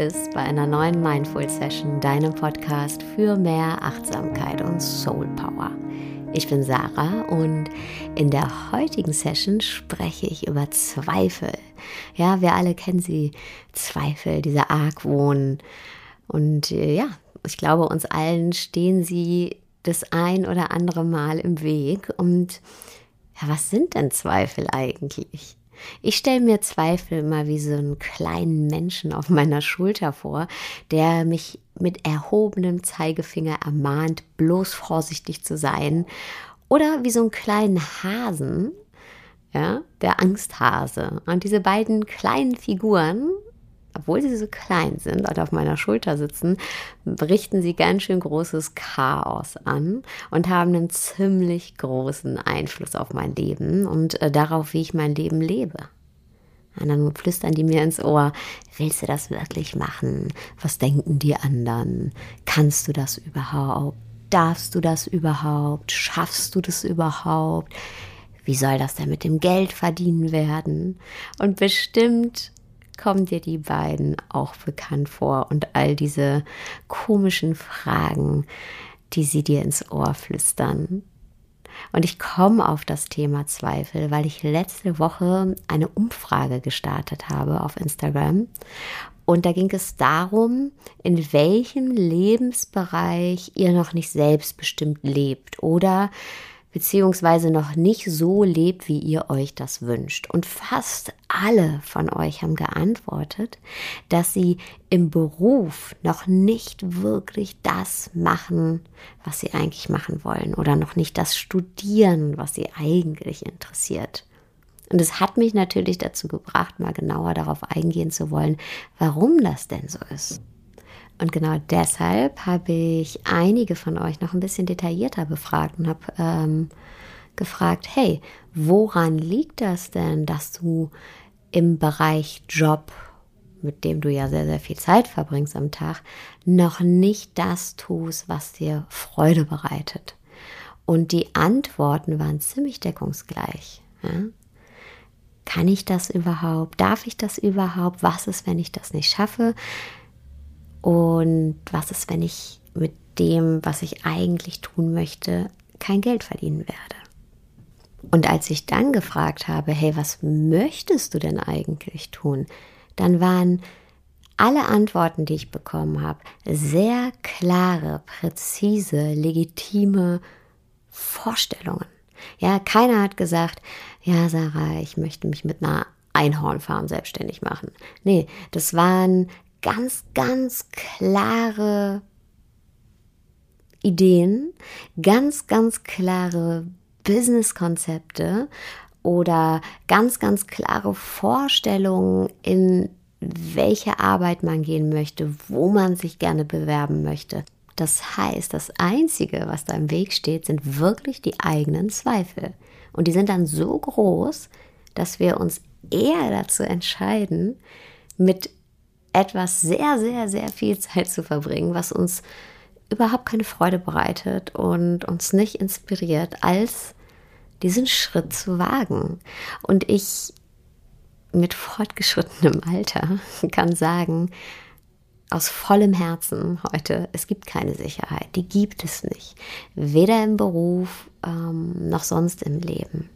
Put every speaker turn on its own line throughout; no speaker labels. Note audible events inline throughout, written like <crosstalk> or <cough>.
bist bei einer neuen Mindful Session, deinem Podcast für mehr Achtsamkeit und Soul Power. Ich bin Sarah und in der heutigen Session spreche ich über Zweifel. Ja, wir alle kennen sie, Zweifel, dieser Argwohn. Und äh, ja, ich glaube, uns allen stehen sie das ein oder andere Mal im Weg. Und ja, was sind denn Zweifel eigentlich? Ich stelle mir Zweifel immer wie so einen kleinen Menschen auf meiner Schulter vor, der mich mit erhobenem Zeigefinger ermahnt, bloß vorsichtig zu sein. Oder wie so einen kleinen Hasen, ja, der Angsthase. Und diese beiden kleinen Figuren obwohl sie so klein sind und auf meiner Schulter sitzen, richten sie ganz schön großes Chaos an und haben einen ziemlich großen Einfluss auf mein Leben und äh, darauf, wie ich mein Leben lebe. Und dann flüstern die mir ins Ohr, willst du das wirklich machen? Was denken die anderen? Kannst du das überhaupt? Darfst du das überhaupt? Schaffst du das überhaupt? Wie soll das denn mit dem Geld verdienen werden? Und bestimmt kommen dir die beiden auch bekannt vor und all diese komischen Fragen, die sie dir ins Ohr flüstern. Und ich komme auf das Thema Zweifel, weil ich letzte Woche eine Umfrage gestartet habe auf Instagram. Und da ging es darum, in welchem Lebensbereich ihr noch nicht selbstbestimmt lebt oder beziehungsweise noch nicht so lebt, wie ihr euch das wünscht. Und fast alle von euch haben geantwortet, dass sie im Beruf noch nicht wirklich das machen, was sie eigentlich machen wollen oder noch nicht das studieren, was sie eigentlich interessiert. Und es hat mich natürlich dazu gebracht, mal genauer darauf eingehen zu wollen, warum das denn so ist. Und genau deshalb habe ich einige von euch noch ein bisschen detaillierter befragt und habe ähm, gefragt, hey, woran liegt das denn, dass du im Bereich Job, mit dem du ja sehr, sehr viel Zeit verbringst am Tag, noch nicht das tust, was dir Freude bereitet? Und die Antworten waren ziemlich deckungsgleich. Ja? Kann ich das überhaupt? Darf ich das überhaupt? Was ist, wenn ich das nicht schaffe? Und was ist, wenn ich mit dem, was ich eigentlich tun möchte, kein Geld verdienen werde? Und als ich dann gefragt habe, hey, was möchtest du denn eigentlich tun? Dann waren alle Antworten, die ich bekommen habe, sehr klare, präzise, legitime Vorstellungen. Ja, keiner hat gesagt, ja, Sarah, ich möchte mich mit einer Einhornfarm selbstständig machen. Nee, das waren ganz, ganz klare Ideen, ganz, ganz klare Business-Konzepte oder ganz, ganz klare Vorstellungen, in welche Arbeit man gehen möchte, wo man sich gerne bewerben möchte. Das heißt, das Einzige, was da im Weg steht, sind wirklich die eigenen Zweifel. Und die sind dann so groß, dass wir uns eher dazu entscheiden, mit etwas sehr, sehr, sehr viel Zeit zu verbringen, was uns überhaupt keine Freude bereitet und uns nicht inspiriert, als diesen Schritt zu wagen. Und ich mit fortgeschrittenem Alter <laughs> kann sagen, aus vollem Herzen heute, es gibt keine Sicherheit, die gibt es nicht. Weder im Beruf ähm, noch sonst im Leben.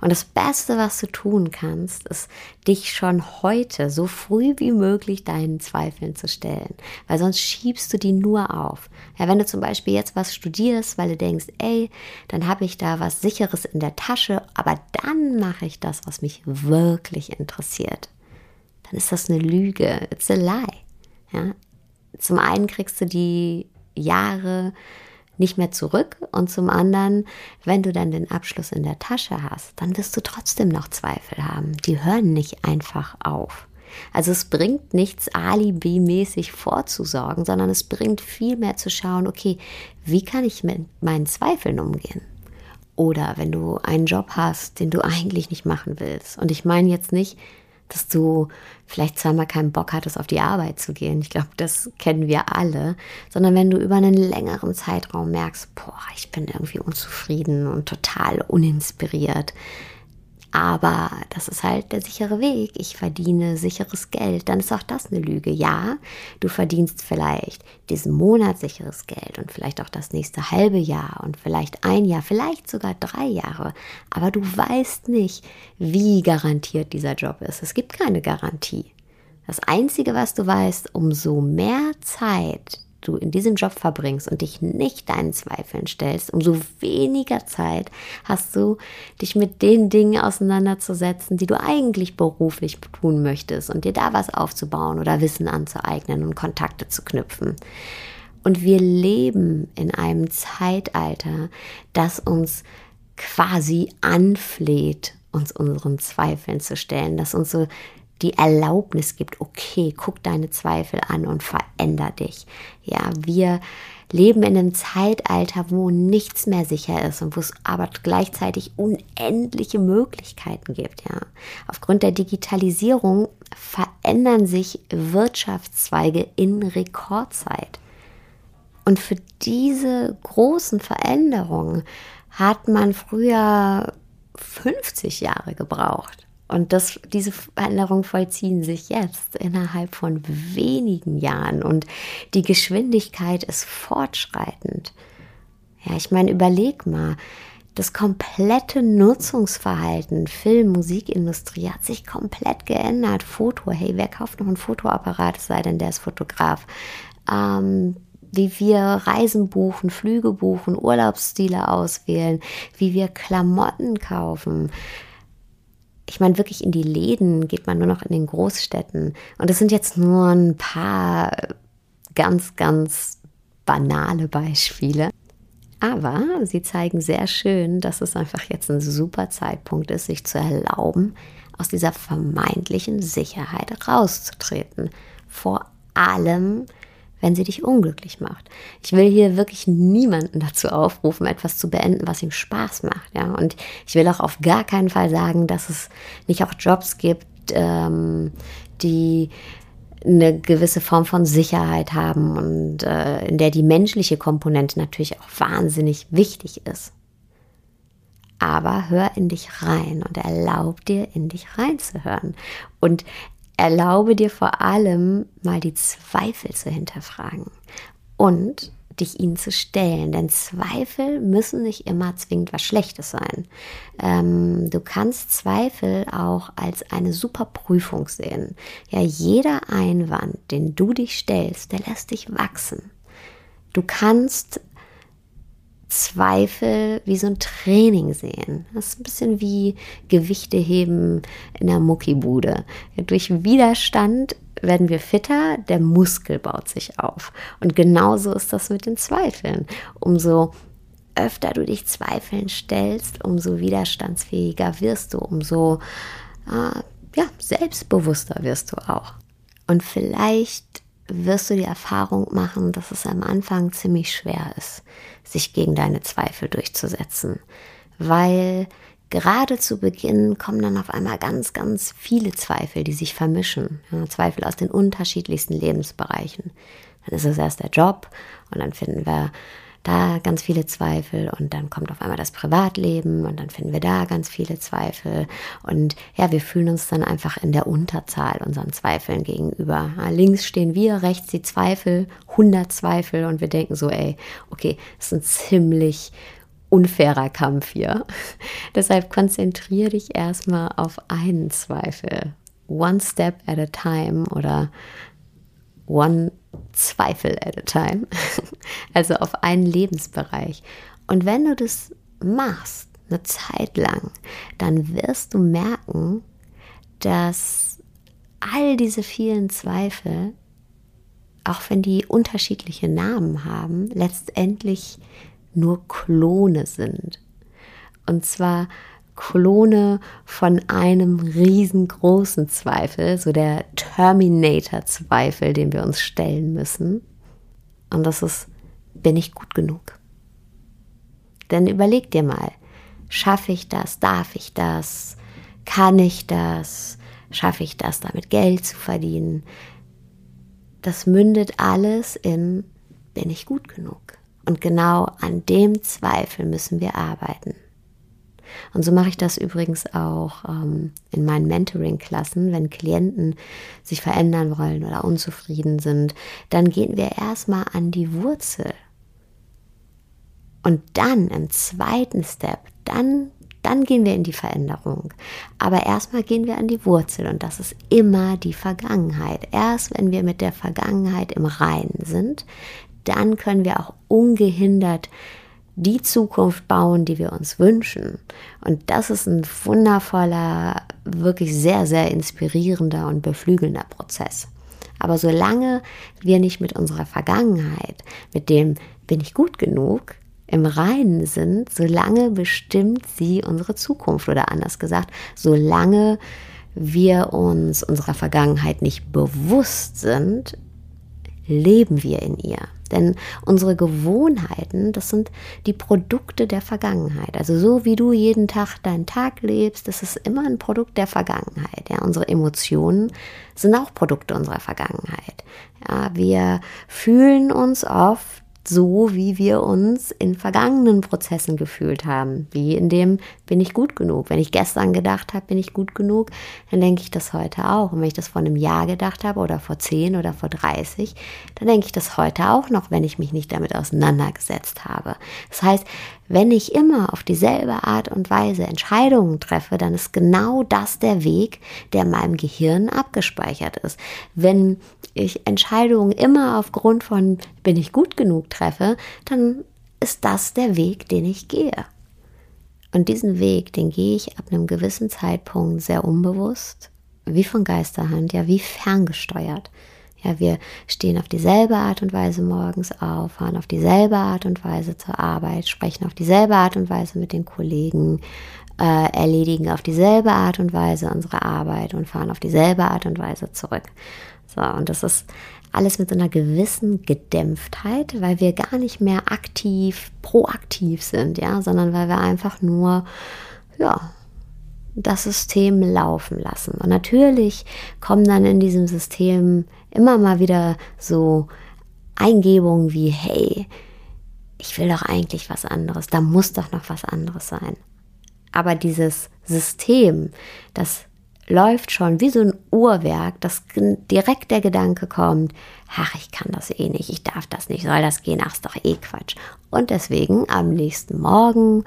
Und das Beste, was du tun kannst, ist, dich schon heute so früh wie möglich deinen Zweifeln zu stellen, weil sonst schiebst du die nur auf. Ja, wenn du zum Beispiel jetzt was studierst, weil du denkst, ey, dann habe ich da was Sicheres in der Tasche, aber dann mache ich das, was mich wirklich interessiert, dann ist das eine Lüge. It's a lie. Ja? Zum einen kriegst du die Jahre nicht mehr zurück und zum anderen, wenn du dann den Abschluss in der Tasche hast, dann wirst du trotzdem noch Zweifel haben. Die hören nicht einfach auf. Also es bringt nichts, alibi-mäßig vorzusorgen, sondern es bringt viel mehr zu schauen, okay, wie kann ich mit meinen Zweifeln umgehen? Oder wenn du einen Job hast, den du eigentlich nicht machen willst. Und ich meine jetzt nicht, dass du vielleicht zweimal keinen Bock hattest, auf die Arbeit zu gehen. Ich glaube, das kennen wir alle. Sondern wenn du über einen längeren Zeitraum merkst, boah, ich bin irgendwie unzufrieden und total uninspiriert. Aber das ist halt der sichere Weg. Ich verdiene sicheres Geld. Dann ist auch das eine Lüge. Ja, du verdienst vielleicht diesen Monat sicheres Geld und vielleicht auch das nächste halbe Jahr und vielleicht ein Jahr, vielleicht sogar drei Jahre. Aber du weißt nicht, wie garantiert dieser Job ist. Es gibt keine Garantie. Das Einzige, was du weißt, umso mehr Zeit du in diesem Job verbringst und dich nicht deinen Zweifeln stellst, umso weniger Zeit hast du, dich mit den Dingen auseinanderzusetzen, die du eigentlich beruflich tun möchtest und dir da was aufzubauen oder Wissen anzueignen und Kontakte zu knüpfen. Und wir leben in einem Zeitalter, das uns quasi anfleht, uns unseren Zweifeln zu stellen, das uns so die Erlaubnis gibt, okay, guck deine Zweifel an und veränder dich. Ja, wir leben in einem Zeitalter, wo nichts mehr sicher ist und wo es aber gleichzeitig unendliche Möglichkeiten gibt, ja. Aufgrund der Digitalisierung verändern sich Wirtschaftszweige in Rekordzeit. Und für diese großen Veränderungen hat man früher 50 Jahre gebraucht. Und das, diese Veränderungen vollziehen sich jetzt innerhalb von wenigen Jahren und die Geschwindigkeit ist fortschreitend. Ja, ich meine, überleg mal, das komplette Nutzungsverhalten, Film, Musikindustrie hat sich komplett geändert. Foto, hey, wer kauft noch ein Fotoapparat, es sei denn, der ist Fotograf. Ähm, wie wir Reisen buchen, Flüge buchen, Urlaubsstile auswählen, wie wir Klamotten kaufen, ich meine, wirklich in die Läden geht man nur noch in den Großstädten. Und das sind jetzt nur ein paar ganz, ganz banale Beispiele. Aber sie zeigen sehr schön, dass es einfach jetzt ein super Zeitpunkt ist, sich zu erlauben, aus dieser vermeintlichen Sicherheit rauszutreten. Vor allem, wenn sie dich unglücklich macht. Ich will hier wirklich niemanden dazu aufrufen, etwas zu beenden, was ihm Spaß macht. Ja? Und ich will auch auf gar keinen Fall sagen, dass es nicht auch Jobs gibt, ähm, die eine gewisse Form von Sicherheit haben und äh, in der die menschliche Komponente natürlich auch wahnsinnig wichtig ist. Aber hör in dich rein und erlaub dir, in dich reinzuhören. Und Erlaube dir vor allem mal die Zweifel zu hinterfragen und dich ihnen zu stellen, denn Zweifel müssen nicht immer zwingend was Schlechtes sein. Ähm, du kannst Zweifel auch als eine super Prüfung sehen. Ja, jeder Einwand, den du dich stellst, der lässt dich wachsen. Du kannst Zweifel wie so ein Training sehen. Das ist ein bisschen wie Gewichte heben in der Muckibude. Durch Widerstand werden wir fitter, der Muskel baut sich auf. Und genauso ist das mit den Zweifeln. Umso öfter du dich Zweifeln stellst, umso widerstandsfähiger wirst du, umso äh, ja, selbstbewusster wirst du auch. Und vielleicht wirst du die Erfahrung machen, dass es am Anfang ziemlich schwer ist, sich gegen deine Zweifel durchzusetzen, weil gerade zu Beginn kommen dann auf einmal ganz, ganz viele Zweifel, die sich vermischen. Ja, Zweifel aus den unterschiedlichsten Lebensbereichen. Dann ist es erst der Job und dann finden wir da ganz viele Zweifel und dann kommt auf einmal das Privatleben und dann finden wir da ganz viele Zweifel und ja, wir fühlen uns dann einfach in der Unterzahl unseren Zweifeln gegenüber. links stehen wir, rechts die Zweifel, 100 Zweifel und wir denken so, ey, okay, das ist ein ziemlich unfairer Kampf hier. <laughs> Deshalb konzentriere dich erstmal auf einen Zweifel. One step at a time oder one Zweifel at a time, <laughs> also auf einen Lebensbereich. Und wenn du das machst, eine Zeit lang, dann wirst du merken, dass all diese vielen Zweifel, auch wenn die unterschiedliche Namen haben, letztendlich nur Klone sind. Und zwar Klone von einem riesengroßen Zweifel, so der Terminator-Zweifel, den wir uns stellen müssen. Und das ist, bin ich gut genug? Denn überleg dir mal, schaffe ich das, darf ich das, kann ich das, schaffe ich das, damit Geld zu verdienen? Das mündet alles in, bin ich gut genug? Und genau an dem Zweifel müssen wir arbeiten. Und so mache ich das übrigens auch ähm, in meinen Mentoring-Klassen, wenn Klienten sich verändern wollen oder unzufrieden sind, dann gehen wir erstmal an die Wurzel. Und dann im zweiten Step, dann dann gehen wir in die Veränderung. Aber erstmal gehen wir an die Wurzel und das ist immer die Vergangenheit. Erst wenn wir mit der Vergangenheit im Reinen sind, dann können wir auch ungehindert die Zukunft bauen, die wir uns wünschen. Und das ist ein wundervoller, wirklich sehr, sehr inspirierender und beflügelnder Prozess. Aber solange wir nicht mit unserer Vergangenheit, mit dem bin ich gut genug, im Reinen sind, solange bestimmt sie unsere Zukunft oder anders gesagt, solange wir uns unserer Vergangenheit nicht bewusst sind, leben wir in ihr. Denn unsere Gewohnheiten, das sind die Produkte der Vergangenheit. Also so wie du jeden Tag deinen Tag lebst, das ist immer ein Produkt der Vergangenheit. Ja, unsere Emotionen sind auch Produkte unserer Vergangenheit. Ja, wir fühlen uns oft so, wie wir uns in vergangenen Prozessen gefühlt haben. Wie in dem, bin ich gut genug? Wenn ich gestern gedacht habe, bin ich gut genug, dann denke ich das heute auch. Und wenn ich das vor einem Jahr gedacht habe oder vor 10 oder vor 30, dann denke ich das heute auch noch, wenn ich mich nicht damit auseinandergesetzt habe. Das heißt, wenn ich immer auf dieselbe Art und Weise Entscheidungen treffe, dann ist genau das der Weg, der in meinem Gehirn abgespeichert ist. Wenn ich Entscheidungen immer aufgrund von bin ich gut genug treffe, dann ist das der Weg, den ich gehe. Und diesen Weg, den gehe ich ab einem gewissen Zeitpunkt sehr unbewusst, wie von Geisterhand, ja, wie ferngesteuert. Ja, wir stehen auf dieselbe Art und Weise morgens auf, fahren auf dieselbe Art und Weise zur Arbeit, sprechen auf dieselbe Art und Weise mit den Kollegen, äh, erledigen auf dieselbe Art und Weise unsere Arbeit und fahren auf dieselbe Art und Weise zurück. So, und das ist alles mit so einer gewissen Gedämpftheit, weil wir gar nicht mehr aktiv, proaktiv sind, ja, sondern weil wir einfach nur, ja, das System laufen lassen. Und natürlich kommen dann in diesem System immer mal wieder so Eingebungen wie, hey, ich will doch eigentlich was anderes, da muss doch noch was anderes sein. Aber dieses System, das läuft schon wie so ein Uhrwerk, dass direkt der Gedanke kommt, ach, ich kann das eh nicht, ich darf das nicht, soll das gehen, ach, ist doch eh Quatsch. Und deswegen am nächsten Morgen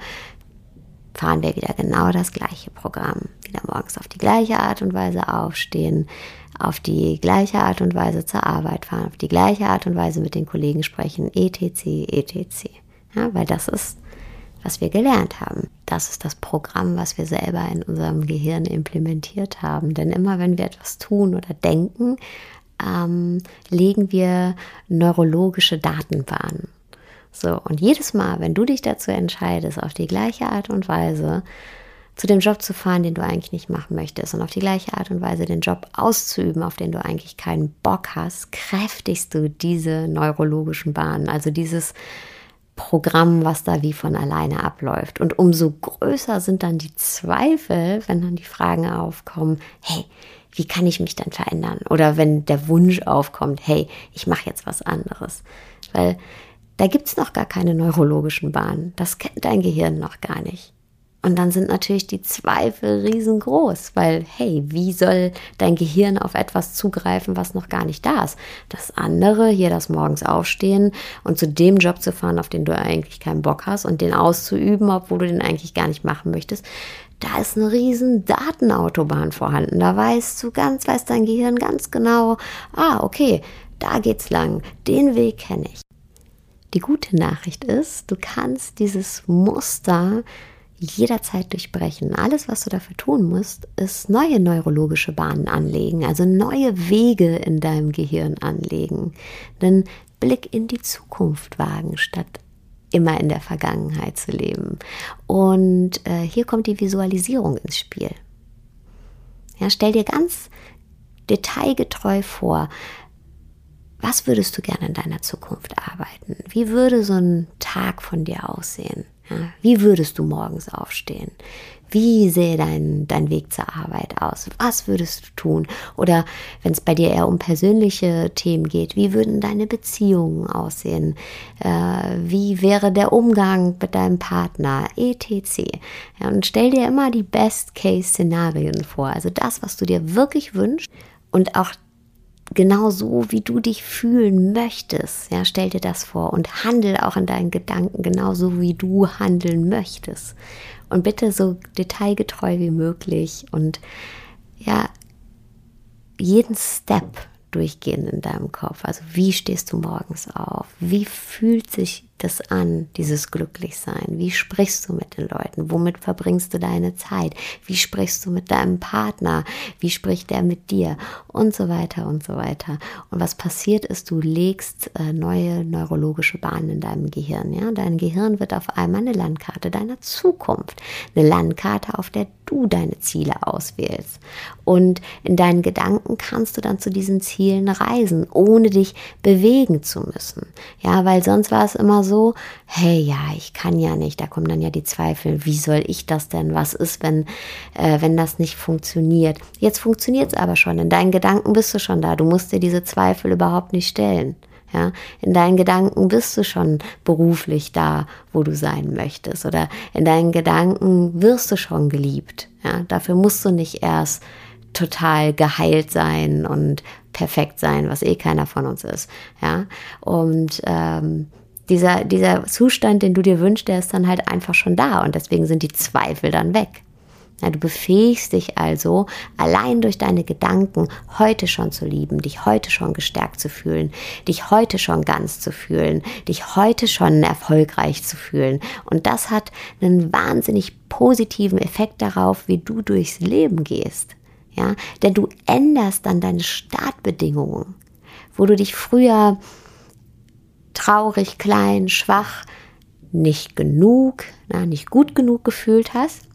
fahren wir wieder genau das gleiche Programm. Wieder morgens auf die gleiche Art und Weise aufstehen, auf die gleiche Art und Weise zur Arbeit fahren, auf die gleiche Art und Weise mit den Kollegen sprechen, etc., etc. Ja, weil das ist was wir gelernt haben. Das ist das Programm, was wir selber in unserem Gehirn implementiert haben. Denn immer wenn wir etwas tun oder denken, ähm, legen wir neurologische Datenbahnen. So, und jedes Mal, wenn du dich dazu entscheidest, auf die gleiche Art und Weise zu dem Job zu fahren, den du eigentlich nicht machen möchtest und auf die gleiche Art und Weise den Job auszuüben, auf den du eigentlich keinen Bock hast, kräftigst du diese neurologischen Bahnen, also dieses Programm, was da wie von alleine abläuft. Und umso größer sind dann die Zweifel, wenn dann die Fragen aufkommen, hey, wie kann ich mich dann verändern? Oder wenn der Wunsch aufkommt, hey, ich mache jetzt was anderes. Weil da gibt es noch gar keine neurologischen Bahnen. Das kennt dein Gehirn noch gar nicht. Und dann sind natürlich die Zweifel riesengroß, weil, hey, wie soll dein Gehirn auf etwas zugreifen, was noch gar nicht da ist? Das andere, hier das morgens aufstehen und zu dem Job zu fahren, auf den du eigentlich keinen Bock hast und den auszuüben, obwohl du den eigentlich gar nicht machen möchtest, da ist eine riesen Datenautobahn vorhanden. Da weißt du ganz, weiß dein Gehirn ganz genau, ah, okay, da geht's lang, den Weg kenne ich. Die gute Nachricht ist, du kannst dieses Muster jederzeit durchbrechen. Alles, was du dafür tun musst, ist neue neurologische Bahnen anlegen, also neue Wege in deinem Gehirn anlegen, einen Blick in die Zukunft wagen, statt immer in der Vergangenheit zu leben. Und äh, hier kommt die Visualisierung ins Spiel. Ja, stell dir ganz detailgetreu vor, was würdest du gerne in deiner Zukunft arbeiten? Wie würde so ein Tag von dir aussehen? Ja, wie würdest du morgens aufstehen? Wie sähe dein, dein Weg zur Arbeit aus? Was würdest du tun? Oder wenn es bei dir eher um persönliche Themen geht, wie würden deine Beziehungen aussehen? Äh, wie wäre der Umgang mit deinem Partner? etc. Ja, und stell dir immer die Best-Case-Szenarien vor. Also das, was du dir wirklich wünschst und auch genau so, wie du dich fühlen möchtest. Ja, stell dir das vor und handel auch in deinen Gedanken genauso, wie du handeln möchtest. Und bitte so detailgetreu wie möglich und ja, jeden Step durchgehen in deinem Kopf. Also wie stehst du morgens auf? Wie fühlt sich das an, dieses Glücklichsein? Wie sprichst du mit den Leuten? Womit verbringst du deine Zeit? Wie sprichst du mit deinem Partner? Wie spricht der mit dir? Und so weiter und so weiter. Und was passiert ist, du legst äh, neue neurologische Bahnen in deinem Gehirn. Ja? Dein Gehirn wird auf einmal eine Landkarte deiner Zukunft. Eine Landkarte, auf der du deine Ziele auswählst. Und in deinen Gedanken kannst du dann zu diesen Zielen reisen, ohne dich bewegen zu müssen. Ja, weil sonst war es immer so, hey, ja, ich kann ja nicht. Da kommen dann ja die Zweifel, wie soll ich das denn? Was ist, wenn, äh, wenn das nicht funktioniert? Jetzt funktioniert es aber schon. In deinen Gedanken bist du schon da. Du musst dir diese Zweifel überhaupt nicht stellen. Ja, in deinen Gedanken bist du schon beruflich da, wo du sein möchtest. Oder in deinen Gedanken wirst du schon geliebt. Ja, dafür musst du nicht erst total geheilt sein und perfekt sein, was eh keiner von uns ist. Ja, und ähm, dieser, dieser Zustand, den du dir wünschst, der ist dann halt einfach schon da und deswegen sind die Zweifel dann weg. Ja, du befähigst dich also, allein durch deine Gedanken heute schon zu lieben, dich heute schon gestärkt zu fühlen, dich heute schon ganz zu fühlen, dich heute schon erfolgreich zu fühlen. Und das hat einen wahnsinnig positiven Effekt darauf, wie du durchs Leben gehst. Ja, denn du änderst dann deine Startbedingungen, wo du dich früher traurig, klein, schwach, nicht genug, na, nicht gut genug gefühlt hast,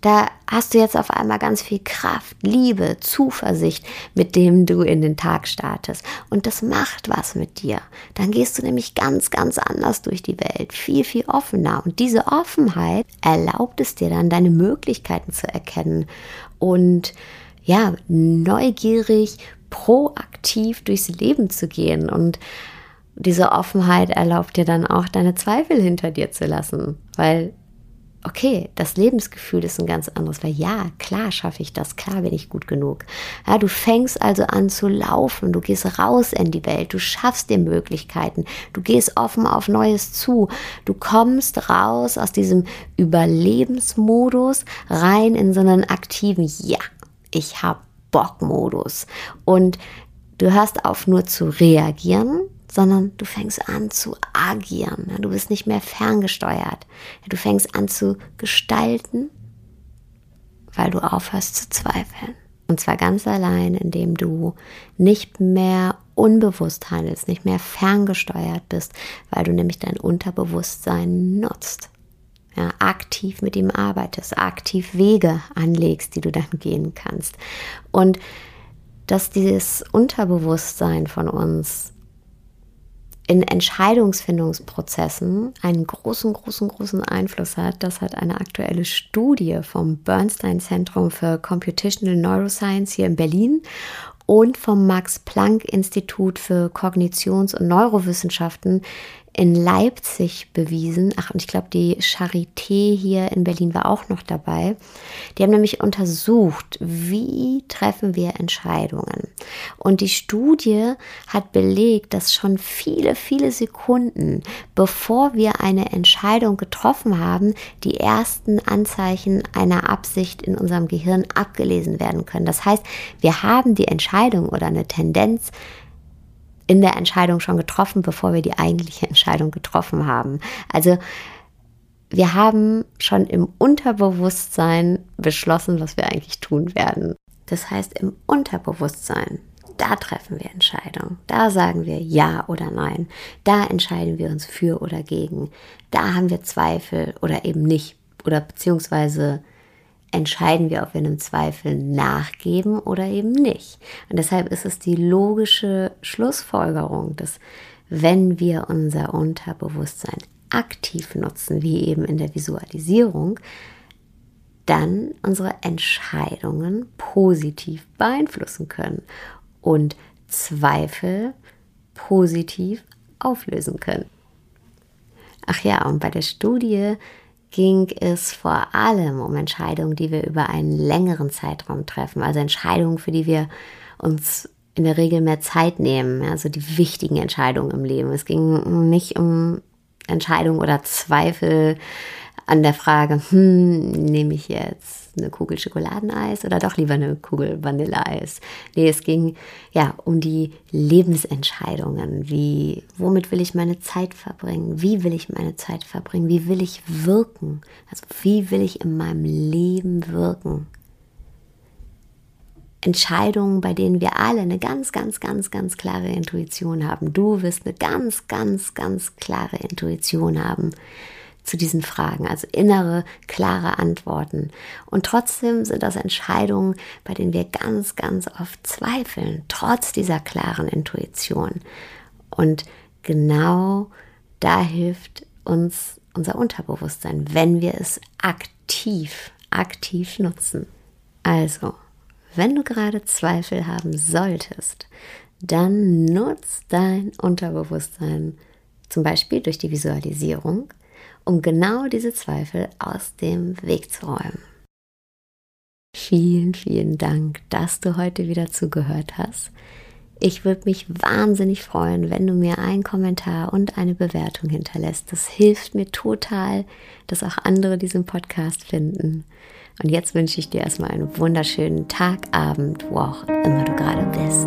da hast du jetzt auf einmal ganz viel Kraft, Liebe, Zuversicht, mit dem du in den Tag startest. Und das macht was mit dir. Dann gehst du nämlich ganz, ganz anders durch die Welt, viel, viel offener. Und diese Offenheit erlaubt es dir dann, deine Möglichkeiten zu erkennen und ja, neugierig, proaktiv durchs Leben zu gehen und diese Offenheit erlaubt dir dann auch, deine Zweifel hinter dir zu lassen. Weil, okay, das Lebensgefühl ist ein ganz anderes. Weil ja, klar schaffe ich das, klar bin ich gut genug. Ja, du fängst also an zu laufen, du gehst raus in die Welt, du schaffst dir Möglichkeiten, du gehst offen auf Neues zu, du kommst raus aus diesem Überlebensmodus rein in so einen aktiven, ja, ich hab Bock-Modus. Und du hörst auf nur zu reagieren, sondern du fängst an zu agieren. Du bist nicht mehr ferngesteuert. Du fängst an zu gestalten, weil du aufhörst zu zweifeln. Und zwar ganz allein, indem du nicht mehr unbewusst handelst, nicht mehr ferngesteuert bist, weil du nämlich dein Unterbewusstsein nutzt. Ja, aktiv mit ihm arbeitest, aktiv Wege anlegst, die du dann gehen kannst. Und dass dieses Unterbewusstsein von uns in Entscheidungsfindungsprozessen einen großen, großen, großen Einfluss hat. Das hat eine aktuelle Studie vom Bernstein Zentrum für Computational Neuroscience hier in Berlin und vom Max Planck Institut für Kognitions- und Neurowissenschaften in Leipzig bewiesen. Ach, und ich glaube, die Charité hier in Berlin war auch noch dabei. Die haben nämlich untersucht, wie treffen wir Entscheidungen. Und die Studie hat belegt, dass schon viele, viele Sekunden, bevor wir eine Entscheidung getroffen haben, die ersten Anzeichen einer Absicht in unserem Gehirn abgelesen werden können. Das heißt, wir haben die Entscheidung oder eine Tendenz in der Entscheidung schon getroffen, bevor wir die eigentliche Entscheidung getroffen haben. Also wir haben schon im Unterbewusstsein beschlossen, was wir eigentlich tun werden. Das heißt, im Unterbewusstsein, da treffen wir Entscheidungen. Da sagen wir Ja oder Nein. Da entscheiden wir uns für oder gegen. Da haben wir Zweifel oder eben nicht. Oder beziehungsweise entscheiden wir, ob wir einem Zweifel nachgeben oder eben nicht. Und deshalb ist es die logische Schlussfolgerung, dass wenn wir unser Unterbewusstsein aktiv nutzen, wie eben in der Visualisierung, dann unsere Entscheidungen positiv beeinflussen können und Zweifel positiv auflösen können. Ach ja, und bei der Studie ging es vor allem um Entscheidungen, die wir über einen längeren Zeitraum treffen, also Entscheidungen, für die wir uns in der Regel mehr Zeit nehmen, also die wichtigen Entscheidungen im Leben. Es ging nicht um Entscheidungen oder Zweifel an der Frage, hm, nehme ich jetzt eine Kugel Schokoladeneis oder doch lieber eine Kugel Vanilleeis? Nee, es ging ja um die Lebensentscheidungen. Wie, womit will ich meine Zeit verbringen? Wie will ich meine Zeit verbringen? Wie will ich wirken? Also, wie will ich in meinem Leben wirken? Entscheidungen, bei denen wir alle eine ganz, ganz, ganz, ganz klare Intuition haben. Du wirst eine ganz, ganz, ganz klare Intuition haben zu diesen Fragen, also innere, klare Antworten. Und trotzdem sind das Entscheidungen, bei denen wir ganz, ganz oft zweifeln, trotz dieser klaren Intuition. Und genau da hilft uns unser Unterbewusstsein, wenn wir es aktiv, aktiv nutzen. Also, wenn du gerade Zweifel haben solltest, dann nutz dein Unterbewusstsein, zum Beispiel durch die Visualisierung, um genau diese Zweifel aus dem Weg zu räumen. Vielen, vielen Dank, dass du heute wieder zugehört hast. Ich würde mich wahnsinnig freuen, wenn du mir einen Kommentar und eine Bewertung hinterlässt. Das hilft mir total, dass auch andere diesen Podcast finden. Und jetzt wünsche ich dir erstmal einen wunderschönen Tag, Abend, wo auch immer du gerade bist.